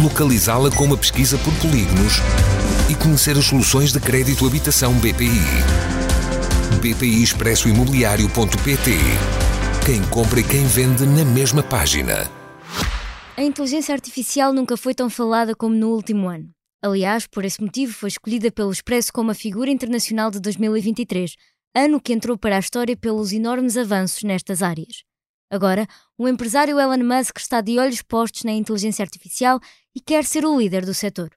localizá-la com uma pesquisa por polígonos e conhecer as soluções de crédito habitação BPI. BPI Expresso Imobiliário.pt Quem compra e quem vende na mesma página. A inteligência artificial nunca foi tão falada como no último ano. Aliás, por esse motivo, foi escolhida pelo Expresso como a figura internacional de 2023, ano que entrou para a história pelos enormes avanços nestas áreas. Agora, o empresário Elon Musk está de olhos postos na inteligência artificial e quer ser o líder do setor.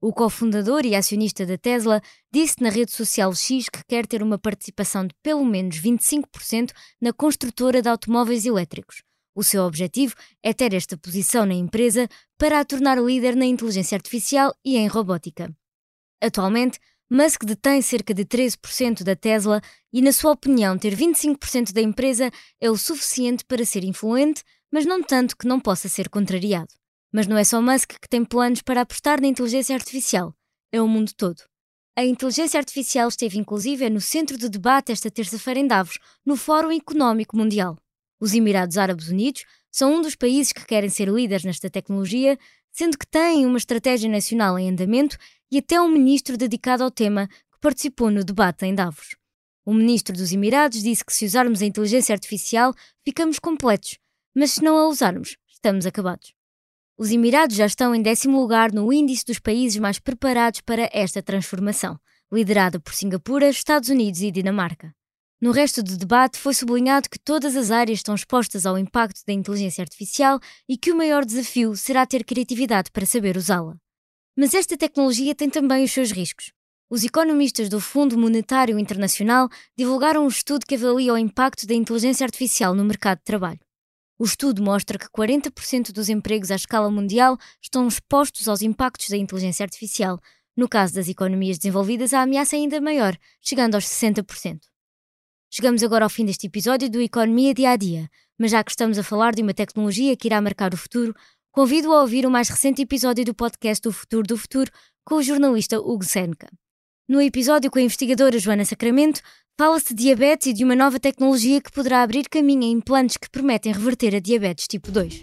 O cofundador e acionista da Tesla disse na rede social X que quer ter uma participação de pelo menos 25% na construtora de automóveis elétricos. O seu objetivo é ter esta posição na empresa para a tornar líder na inteligência artificial e em robótica. Atualmente, Musk detém cerca de 13% da Tesla e, na sua opinião, ter 25% da empresa é o suficiente para ser influente, mas não tanto que não possa ser contrariado. Mas não é só Musk que tem planos para apostar na inteligência artificial, é o mundo todo. A inteligência artificial esteve inclusive no centro do debate esta terça-feira em Davos, no Fórum Económico Mundial. Os Emirados Árabes Unidos são um dos países que querem ser líderes nesta tecnologia, sendo que têm uma estratégia nacional em andamento e até um ministro dedicado ao tema que participou no debate em Davos. O ministro dos Emirados disse que se usarmos a inteligência artificial, ficamos completos, mas se não a usarmos, estamos acabados. Os Emirados já estão em décimo lugar no índice dos países mais preparados para esta transformação, liderada por Singapura, Estados Unidos e Dinamarca. No resto do debate foi sublinhado que todas as áreas estão expostas ao impacto da inteligência artificial e que o maior desafio será ter criatividade para saber usá-la. Mas esta tecnologia tem também os seus riscos. Os economistas do Fundo Monetário Internacional divulgaram um estudo que avalia o impacto da inteligência artificial no mercado de trabalho. O estudo mostra que 40% dos empregos à escala mundial estão expostos aos impactos da inteligência artificial. No caso das economias desenvolvidas, a ameaça é ainda maior, chegando aos 60%. Chegamos agora ao fim deste episódio do Economia Dia a Dia, mas já que estamos a falar de uma tecnologia que irá marcar o futuro, Convido a ouvir o mais recente episódio do podcast O Futuro do Futuro com o jornalista Hugo Senka. No episódio com a investigadora Joana Sacramento, fala-se de diabetes e de uma nova tecnologia que poderá abrir caminho a implantes que prometem reverter a diabetes tipo 2.